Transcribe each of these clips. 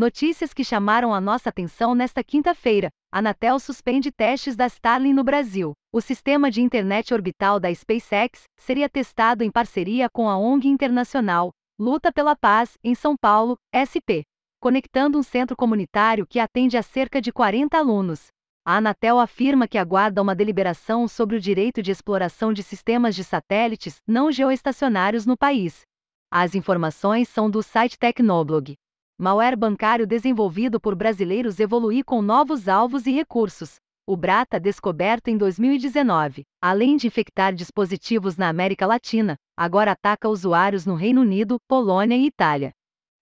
Notícias que chamaram a nossa atenção nesta quinta-feira. Anatel suspende testes da Starlink no Brasil. O sistema de internet orbital da SpaceX seria testado em parceria com a ONG internacional Luta pela Paz, em São Paulo, SP, conectando um centro comunitário que atende a cerca de 40 alunos. A Anatel afirma que aguarda uma deliberação sobre o direito de exploração de sistemas de satélites não geoestacionários no país. As informações são do site Tecnoblog. Malware bancário desenvolvido por brasileiros evoluir com novos alvos e recursos. O Brata, descoberto em 2019, além de infectar dispositivos na América Latina, agora ataca usuários no Reino Unido, Polônia e Itália.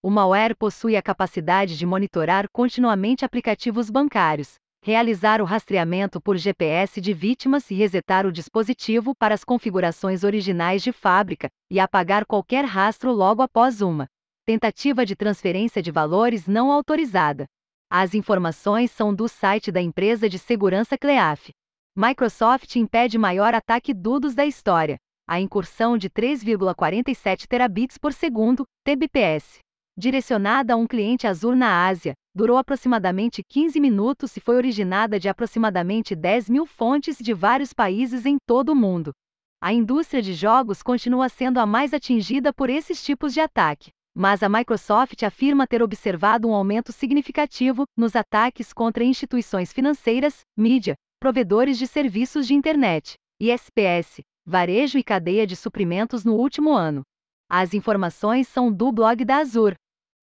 O malware possui a capacidade de monitorar continuamente aplicativos bancários, realizar o rastreamento por GPS de vítimas e resetar o dispositivo para as configurações originais de fábrica, e apagar qualquer rastro logo após uma tentativa de transferência de valores não autorizada. As informações são do site da empresa de segurança Cleaf. Microsoft impede maior ataque DDoS da história. A incursão de 3,47 terabits por segundo, TBPS, direcionada a um cliente Azure na Ásia, durou aproximadamente 15 minutos e foi originada de aproximadamente 10 mil fontes de vários países em todo o mundo. A indústria de jogos continua sendo a mais atingida por esses tipos de ataque mas a Microsoft afirma ter observado um aumento significativo nos ataques contra instituições financeiras, mídia, provedores de serviços de internet, ISPS, varejo e cadeia de suprimentos no último ano. As informações são do blog da Azure.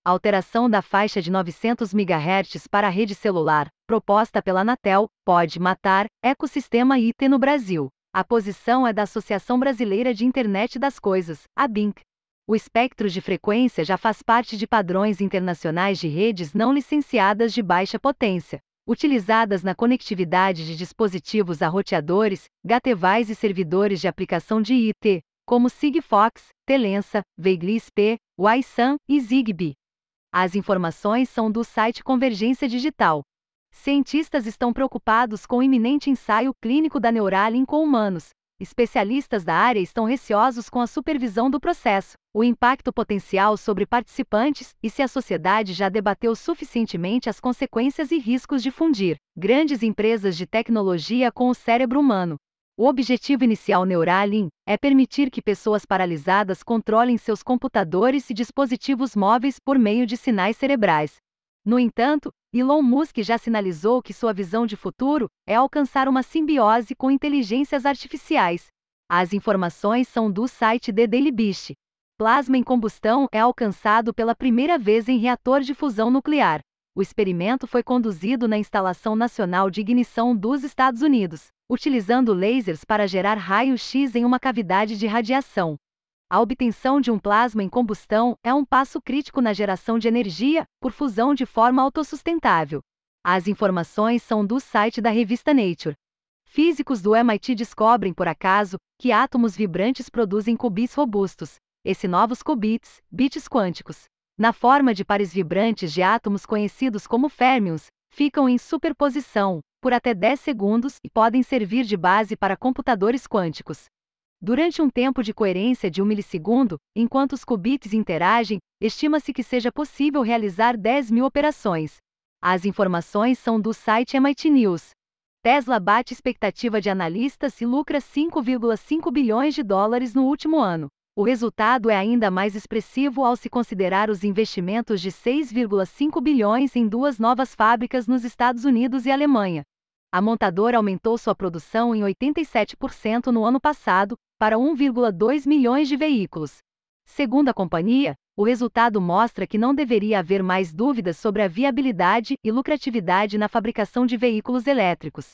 A alteração da faixa de 900 MHz para a rede celular, proposta pela Anatel, pode matar ecossistema IT no Brasil. A posição é da Associação Brasileira de Internet das Coisas, a BINC. O espectro de frequência já faz parte de padrões internacionais de redes não licenciadas de baixa potência, utilizadas na conectividade de dispositivos a roteadores, gatevais e servidores de aplicação de IT, como Sigfox, Telensa, P, Wi-SAN e Zigbee. As informações são do site Convergência Digital. Cientistas estão preocupados com o iminente ensaio clínico da Neuralink com humanos, Especialistas da área estão receosos com a supervisão do processo, o impacto potencial sobre participantes e se a sociedade já debateu suficientemente as consequências e riscos de fundir grandes empresas de tecnologia com o cérebro humano. O objetivo inicial Neuralink é permitir que pessoas paralisadas controlem seus computadores e dispositivos móveis por meio de sinais cerebrais. No entanto, Elon Musk já sinalizou que sua visão de futuro é alcançar uma simbiose com inteligências artificiais. As informações são do site The Daily Beast. Plasma em combustão é alcançado pela primeira vez em reator de fusão nuclear. O experimento foi conduzido na Instalação Nacional de Ignição dos Estados Unidos, utilizando lasers para gerar raio-x em uma cavidade de radiação. A obtenção de um plasma em combustão é um passo crítico na geração de energia por fusão de forma autossustentável. As informações são do site da revista Nature. Físicos do MIT descobrem por acaso que átomos vibrantes produzem qubits robustos, esse novos qubits, bits quânticos, na forma de pares vibrantes de átomos conhecidos como férmions, ficam em superposição por até 10 segundos e podem servir de base para computadores quânticos. Durante um tempo de coerência de um milissegundo, enquanto os qubits interagem, estima-se que seja possível realizar 10 mil operações. As informações são do site MIT News. Tesla bate expectativa de analistas e lucra 5,5 bilhões de dólares no último ano. O resultado é ainda mais expressivo ao se considerar os investimentos de 6,5 bilhões em duas novas fábricas nos Estados Unidos e Alemanha. A montadora aumentou sua produção em 87% no ano passado, para 1,2 milhões de veículos. Segundo a companhia, o resultado mostra que não deveria haver mais dúvidas sobre a viabilidade e lucratividade na fabricação de veículos elétricos.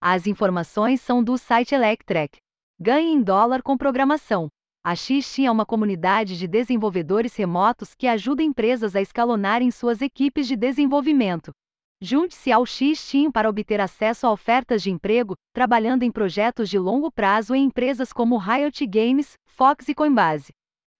As informações são do site Electrek. Ganhe em dólar com programação. A XT é uma comunidade de desenvolvedores remotos que ajuda empresas a escalonarem suas equipes de desenvolvimento. Junte-se ao X-Team para obter acesso a ofertas de emprego, trabalhando em projetos de longo prazo em empresas como Riot Games, Fox e Coinbase.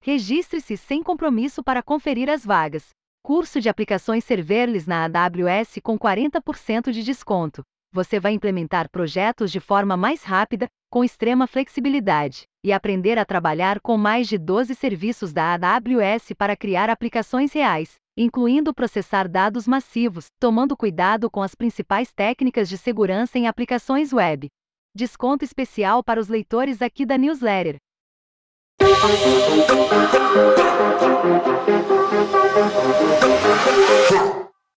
Registre-se sem compromisso para conferir as vagas. Curso de aplicações serverless na AWS com 40% de desconto. Você vai implementar projetos de forma mais rápida, com extrema flexibilidade, e aprender a trabalhar com mais de 12 serviços da AWS para criar aplicações reais incluindo processar dados massivos, tomando cuidado com as principais técnicas de segurança em aplicações web. Desconto especial para os leitores aqui da newsletter.